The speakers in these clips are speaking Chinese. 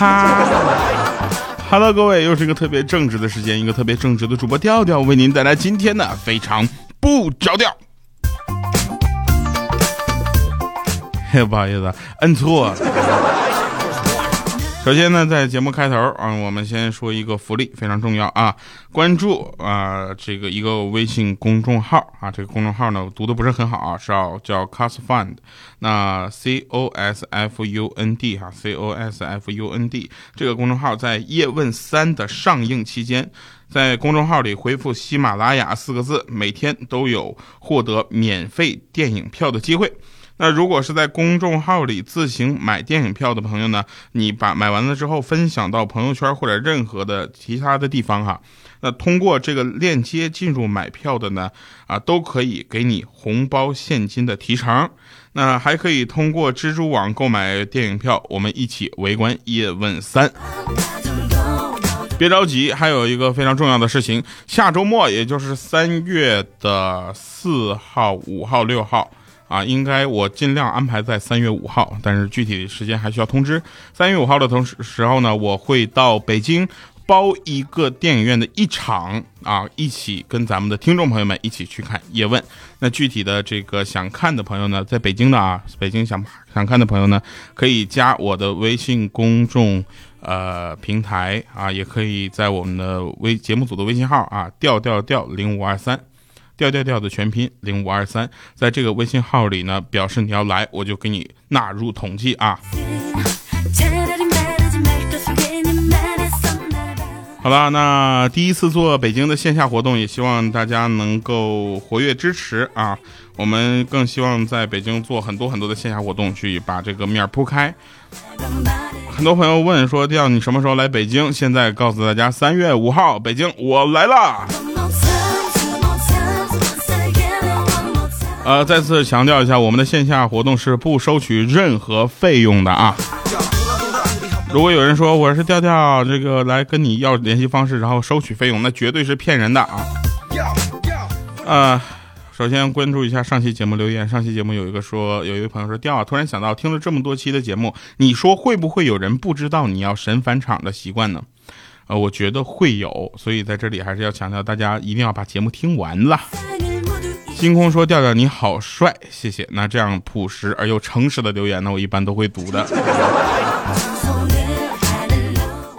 哈。Hello，各位，又是一个特别正直的时间，一个特别正直的主播调调为您带来今天的非常不着调。嘿，不好意思，摁错了。首先呢，在节目开头啊，我们先说一个福利，非常重要啊！关注啊，这个一个微信公众号啊，这个公众号呢读的不是很好啊，是要叫 Cosfund，那 C O S F U N D 哈，C O S F U N D 这个公众号在《叶问三》的上映期间，在公众号里回复“喜马拉雅”四个字，每天都有获得免费电影票的机会。那如果是在公众号里自行买电影票的朋友呢，你把买完了之后分享到朋友圈或者任何的其他的地方哈，那通过这个链接进入买票的呢，啊都可以给你红包现金的提成，那还可以通过蜘蛛网购买电影票，我们一起围观叶问三。别着急，还有一个非常重要的事情，下周末也就是三月的四号、五号、六号。啊，应该我尽量安排在三月五号，但是具体时间还需要通知。三月五号的同时时候呢，我会到北京包一个电影院的一场啊，一起跟咱们的听众朋友们一起去看《叶问》。那具体的这个想看的朋友呢，在北京的啊，北京想想看的朋友呢，可以加我的微信公众呃平台啊，也可以在我们的微节目组的微信号啊，调调调零五二三。调调调的全拼零五二三，在这个微信号里呢，表示你要来，我就给你纳入统计啊。好了，那第一次做北京的线下活动，也希望大家能够活跃支持啊。我们更希望在北京做很多很多的线下活动，去把这个面铺开。很多朋友问说，调你什么时候来北京？现在告诉大家，三月五号，北京我来了。呃，再次强调一下，我们的线下活动是不收取任何费用的啊。如果有人说我是调调，这个来跟你要联系方式，然后收取费用，那绝对是骗人的啊。呃，首先关注一下上期节目留言，上期节目有一个说，有一位朋友说调啊，突然想到听了这么多期的节目，你说会不会有人不知道你要神返场的习惯呢？呃，我觉得会有，所以在这里还是要强调，大家一定要把节目听完了。星空说：“调调你好帅，谢谢。那这样朴实而又诚实的留言呢，我一般都会读的。”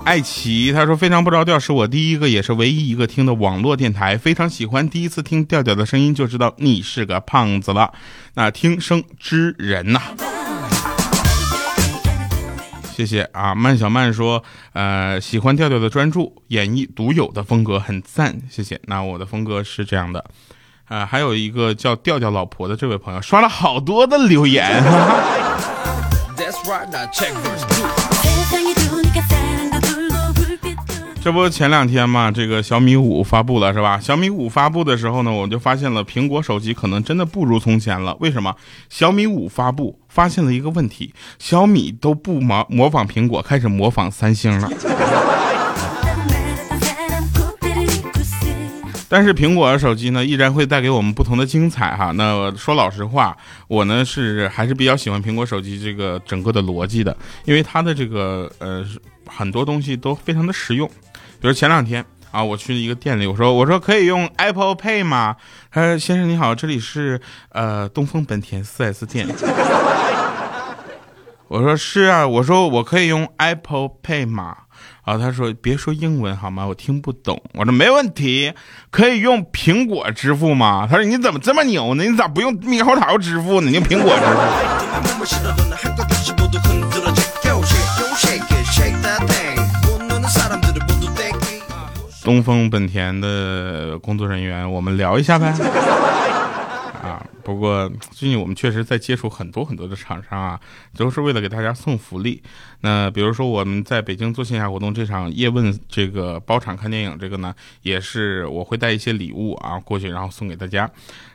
爱奇他说：“非常不着调，是我第一个也是唯一一个听的网络电台，非常喜欢。第一次听调调的声音就知道你是个胖子了。那听声知人呐，谢谢啊。”曼小曼说：“呃，喜欢调调的专注，演绎独有的风格，很赞，谢谢。那我的风格是这样的。”啊，还有一个叫调调老婆的这位朋友刷了好多的留言。这不前两天嘛，这个小米五发布了是吧？小米五发布的时候呢，我就发现了苹果手机可能真的不如从前了。为什么？小米五发布发现了一个问题，小米都不模模仿苹果，开始模仿三星了。但是苹果手机呢，依然会带给我们不同的精彩哈。那说老实话，我呢是还是比较喜欢苹果手机这个整个的逻辑的，因为它的这个呃很多东西都非常的实用。比如前两天啊，我去一个店里，我说我说可以用 Apple Pay 吗？他说先生你好，这里是呃东风本田 4S 店。我说是啊，我说我可以用 Apple Pay 吗？啊，他说别说英文好吗？我听不懂。我说没问题，可以用苹果支付吗？他说你怎么这么牛呢？你咋不用猕猴桃支付呢？你用苹果支付。东风本田的工作人员，我们聊一下呗。不过最近我们确实在接触很多很多的厂商啊，都是为了给大家送福利。那比如说我们在北京做线下活动，这场叶问这个包场看电影，这个呢也是我会带一些礼物啊过去，然后送给大家。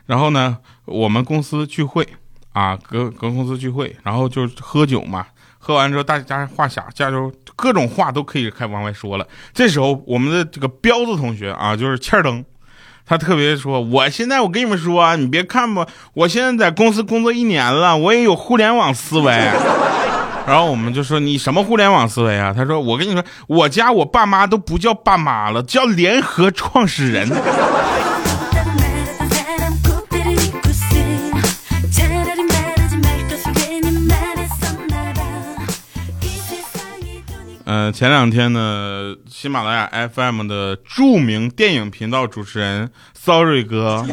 然后呢，我们公司聚会啊，各各公司聚会，然后就喝酒嘛，喝完之后大家话匣，加就各种话都可以开往外说了。这时候我们的这个彪子同学啊，就是欠灯。他特别说：“我现在我跟你们说，你别看吧，我现在在公司工作一年了，我也有互联网思维。然后我们就说你什么互联网思维啊？他说我跟你说，我家我爸妈都不叫爸妈了，叫联合创始人。呃，前两天呢，喜马拉雅 FM 的著名电影频道主持人 Sorry 哥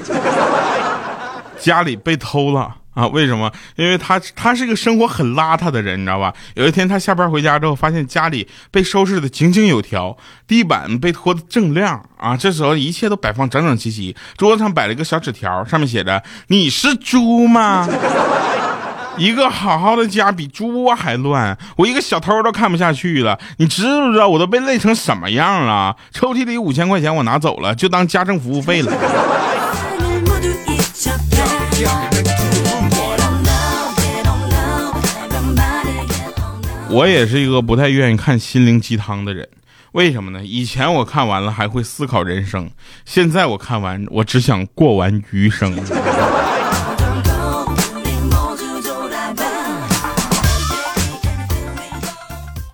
家里被偷了啊？为什么？因为他他是个生活很邋遢的人，你知道吧？有一天他下班回家之后，发现家里被收拾的井井有条，地板被拖得锃亮啊！这时候一切都摆放整整齐齐，桌子上摆了一个小纸条，上面写着：“你是猪吗？”一个好好的家比猪窝还乱，我一个小偷都看不下去了。你知不知道我都被累成什么样了？抽屉里五千块钱我拿走了，就当家政服务费了。我也是一个不太愿意看心灵鸡汤的人，为什么呢？以前我看完了还会思考人生，现在我看完我只想过完余生。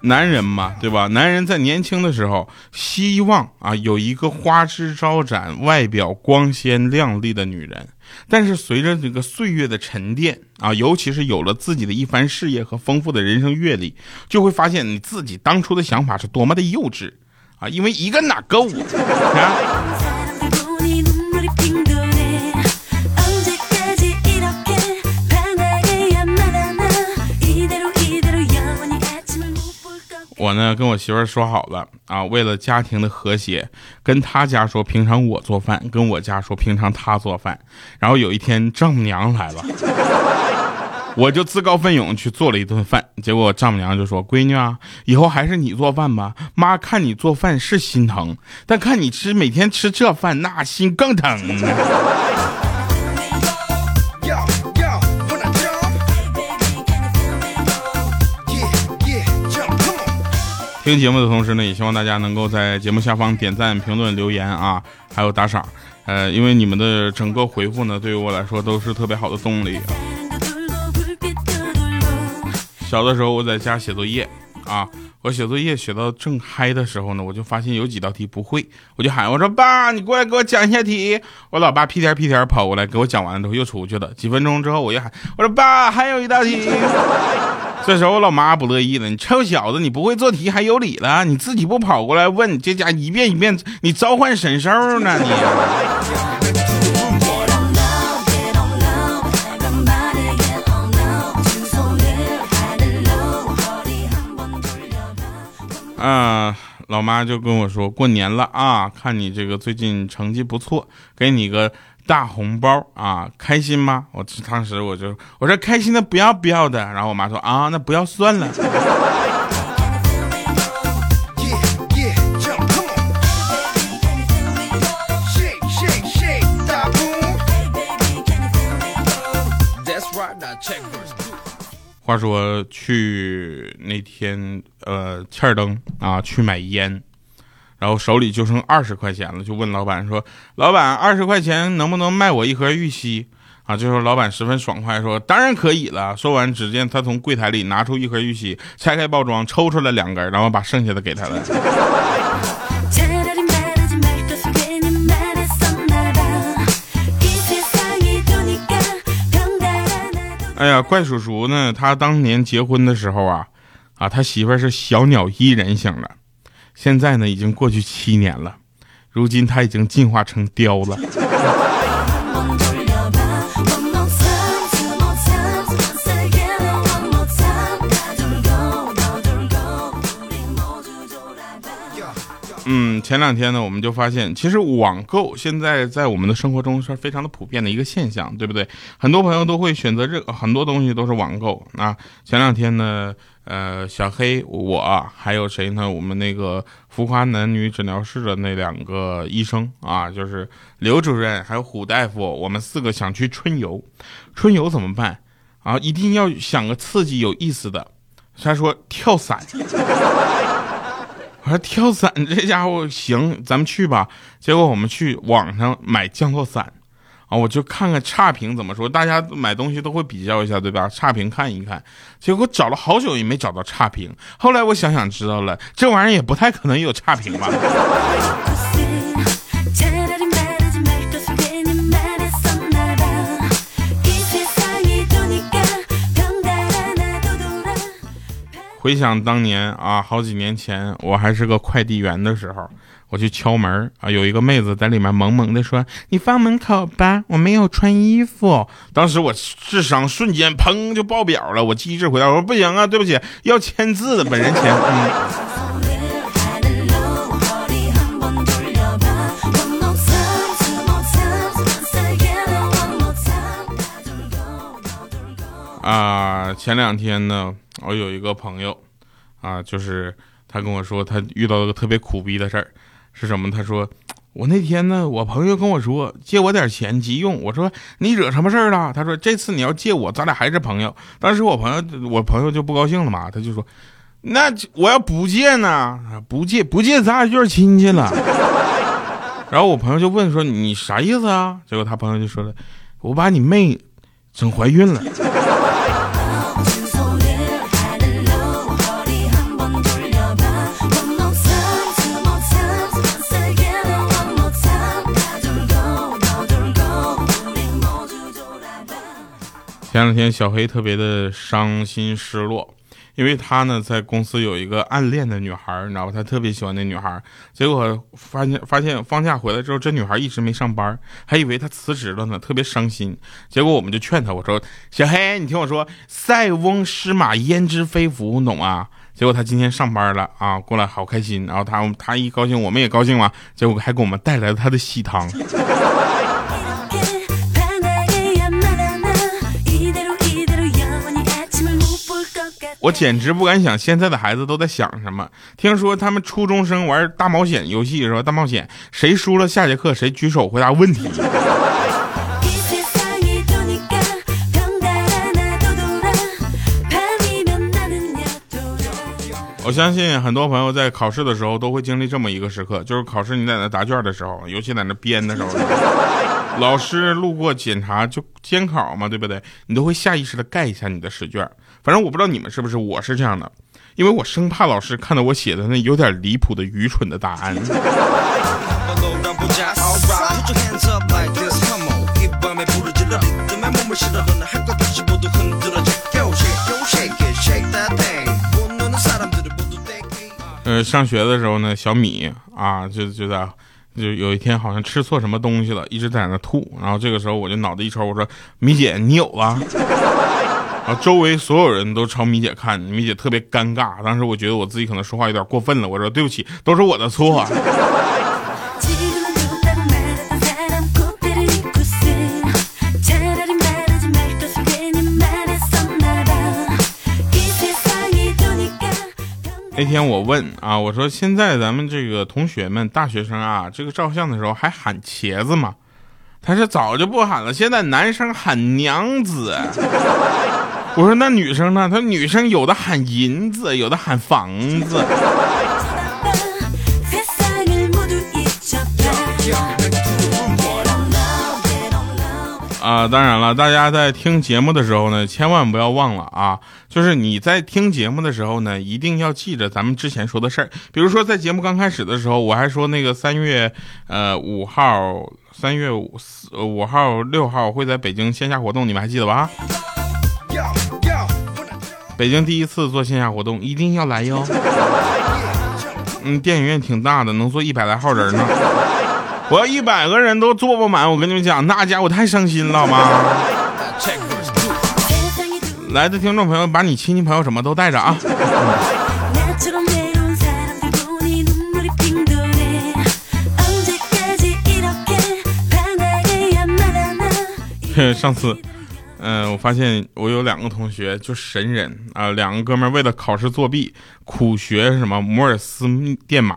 男人嘛，对吧？男人在年轻的时候，希望啊有一个花枝招展、外表光鲜亮丽的女人。但是随着这个岁月的沉淀啊，尤其是有了自己的一番事业和丰富的人生阅历，就会发现你自己当初的想法是多么的幼稚啊！因为一个哪够啊？我呢跟我媳妇儿说好了啊，为了家庭的和谐，跟他家说平常我做饭，跟我家说平常他做饭。然后有一天丈母娘来了，我就自告奋勇去做了一顿饭。结果丈母娘就说：“闺女啊，以后还是你做饭吧，妈看你做饭是心疼，但看你吃每天吃这饭，那心更疼。”听节目的同时呢，也希望大家能够在节目下方点赞、评论、留言啊，还有打赏。呃，因为你们的整个回复呢，对于我来说都是特别好的动力。小的时候我在家写作业啊，我写作业写到正嗨的时候呢，我就发现有几道题不会，我就喊我说爸，你过来给我讲一下题。我老爸屁颠屁颠跑过来给我讲完了之后又出去了。几分钟之后我又喊我说爸，还有一道题。这时候我老妈不乐意了，你臭小子，你不会做题还有理了？你自己不跑过来问，这家一遍一遍，你召唤神兽呢你？啊，老妈就跟我说过年了啊，看你这个最近成绩不错，给你个。大红包啊，开心吗？我当时我就我说开心的不要不要的，然后我妈说啊，那不要算了。话说去那天呃，欠儿灯啊，去买烟。然后手里就剩二十块钱了，就问老板说：“老板，二十块钱能不能卖我一盒玉溪？”啊，这时候老板十分爽快说：“当然可以了。”说完，只见他从柜台里拿出一盒玉溪，拆开包装，抽出来两根，然后把剩下的给他了。哎呀，怪叔叔呢？他当年结婚的时候啊，啊，他媳妇是小鸟依人型的。现在呢，已经过去七年了，如今他已经进化成雕了。嗯，前两天呢，我们就发现，其实网购现在在我们的生活中是非常的普遍的一个现象，对不对？很多朋友都会选择这很多东西都是网购那。前两天呢。呃，小黑，我还有谁呢？我们那个浮夸男女诊疗室的那两个医生啊，就是刘主任还有虎大夫，我们四个想去春游。春游怎么办啊？一定要想个刺激有意思的。他说跳伞。我说跳伞这家伙行，咱们去吧。结果我们去网上买降落伞。啊，我就看看差评怎么说。大家买东西都会比较一下，对吧？差评看一看。结果找了好久也没找到差评。后来我想想知道了，这玩意儿也不太可能有差评吧。回想当年啊，好几年前，我还是个快递员的时候，我去敲门啊，有一个妹子在里面萌萌的说：“你放门口吧，我没有穿衣服。”当时我智商瞬间砰就爆表了，我机智回答我说：“不行啊，对不起，要签字的，本人签。”啊，前两天呢。我有一个朋友，啊，就是他跟我说，他遇到了个特别苦逼的事儿，是什么？他说，我那天呢，我朋友跟我说借我点钱急用，我说你惹什么事儿了？他说这次你要借我，咱俩还是朋友。当时我朋友，我朋友就不高兴了嘛，他就说，那我要不借呢？不借不借，咱俩就是亲戚了。然后我朋友就问说，你啥意思啊？结果他朋友就说了，我把你妹整怀孕了。前两天，小黑特别的伤心失落，因为他呢在公司有一个暗恋的女孩，你知道吧？他特别喜欢那女孩，结果发现发现放假回来之后，这女孩一直没上班，还以为他辞职了呢，特别伤心。结果我们就劝他，我说：“小黑，你听我说，塞翁失马焉知非福，懂吗？”结果他今天上班了啊，过来好开心，然后他他一高兴，我们也高兴嘛，结果还给我们带来了他的喜糖。我简直不敢想现在的孩子都在想什么。听说他们初中生玩大冒险游戏是吧？大冒险，谁输了下节课谁举手回答问题。我相信很多朋友在考试的时候都会经历这么一个时刻，就是考试你在那答卷的时候，尤其在那编的时候，老师路过检查就监考嘛，对不对？你都会下意识的盖一下你的试卷。反正我不知道你们是不是，我是这样的，因为我生怕老师看到我写的那有点离谱的愚蠢的答案。呃，上学的时候呢，小米啊，就就在就有一天好像吃错什么东西了，一直在那吐，然后这个时候我就脑袋一抽，我说米姐，你有啊。然后周围所有人都朝米姐看，米姐特别尴尬。当时我觉得我自己可能说话有点过分了，我说对不起，都是我的错。那天我问啊，我说现在咱们这个同学们大学生啊，这个照相的时候还喊茄子吗？他说早就不喊了，现在男生喊娘子。我说那女生呢？他女生有的喊银子，有的喊房子。啊，当然了，大家在听节目的时候呢，千万不要忘了啊，就是你在听节目的时候呢，一定要记着咱们之前说的事儿。比如说在节目刚开始的时候，我还说那个三月呃五号、三月五五号、六号会在北京线下活动，你们还记得吧？北京第一次做线下活动，一定要来哟！嗯，电影院挺大的，能坐一百来号人呢。我要一百个人都坐不满，我跟你们讲，那家伙太伤心了，好吗？来的听众朋友，把你亲戚朋友什么都带着啊！上次。嗯，我发现我有两个同学就神人啊，两个哥们为了考试作弊，苦学什么摩尔斯电码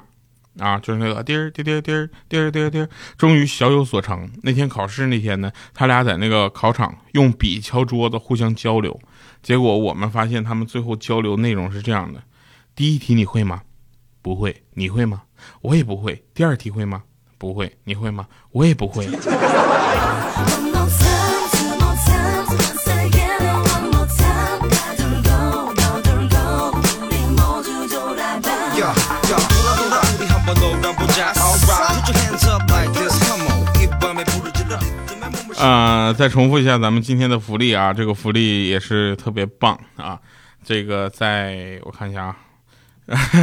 啊，就是那个滴儿滴滴滴儿滴儿滴儿滴儿，终于小有所成。那天考试那天呢，他俩在那个考场用笔敲桌子互相交流，结果我们发现他们最后交流内容是这样的：第一题你会吗？不会。你会吗？我也不会。第二题会吗？不会，你会吗？我也不会。再重复一下咱们今天的福利啊，这个福利也是特别棒啊。这个在我看一下啊，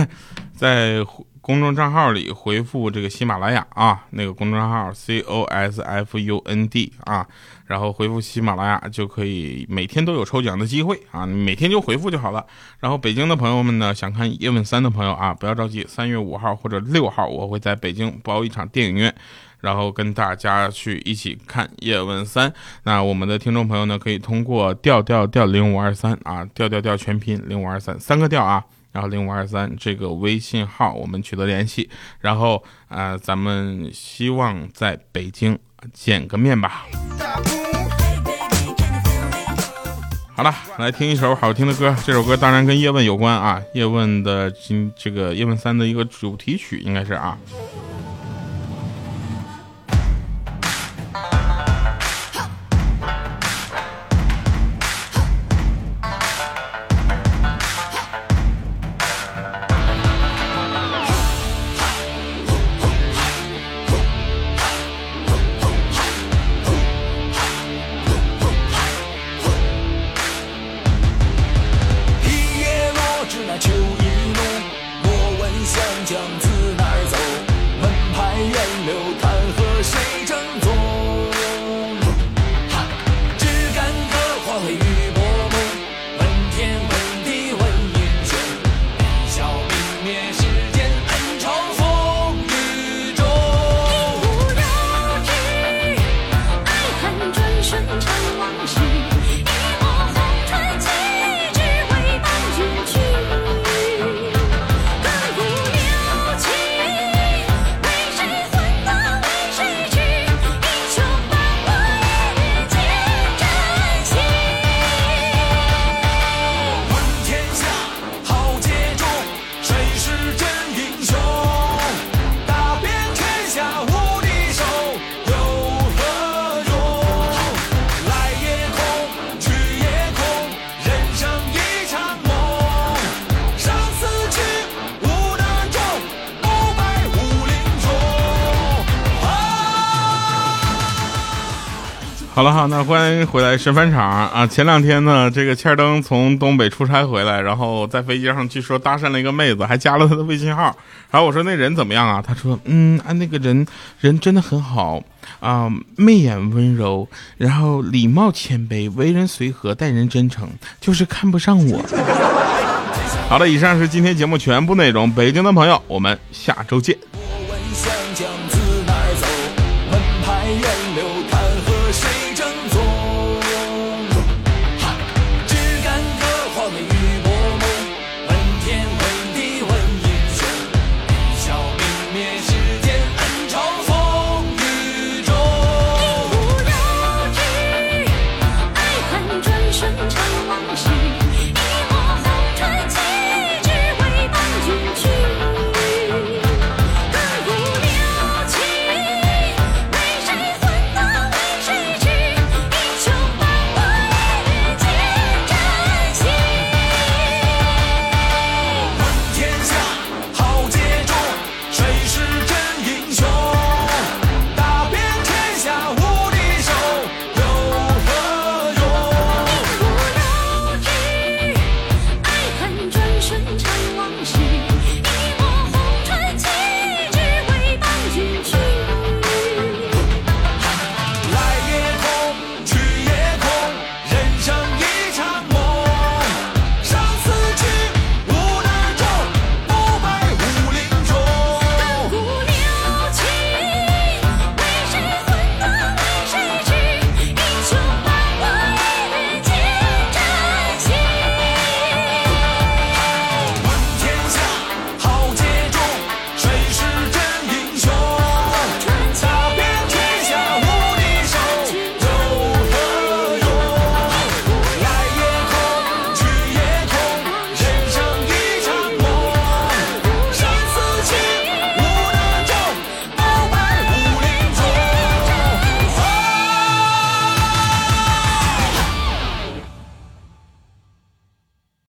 在公众账号里回复这个喜马拉雅啊，那个公众账号 C O S F U N D 啊，然后回复喜马拉雅就可以每天都有抽奖的机会啊，每天就回复就好了。然后北京的朋友们呢，想看叶问三的朋友啊，不要着急，三月五号或者六号我会在北京包一场电影院。然后跟大家去一起看《叶问三》。那我们的听众朋友呢，可以通过调调调零五二三啊，调调调全拼零五二三三个调啊，然后零五二三这个微信号我们取得联系。然后啊，咱们希望在北京见个面吧。好了，来听一首好听的歌。这首歌当然跟叶问有关啊，叶问的今这个叶问三的一个主题曲应该是啊。好了哈，那欢迎回来神返场啊！前两天呢，这个欠灯从东北出差回来，然后在飞机上据说搭讪了一个妹子，还加了她的微信号。然后我说那人怎么样啊？他说嗯，啊那个人人真的很好啊，媚眼温柔，然后礼貌谦卑，为人随和，待人真诚，就是看不上我。好了，以上是今天节目全部内容。北京的朋友，我们下周见。我问向江自哪走？门牌远流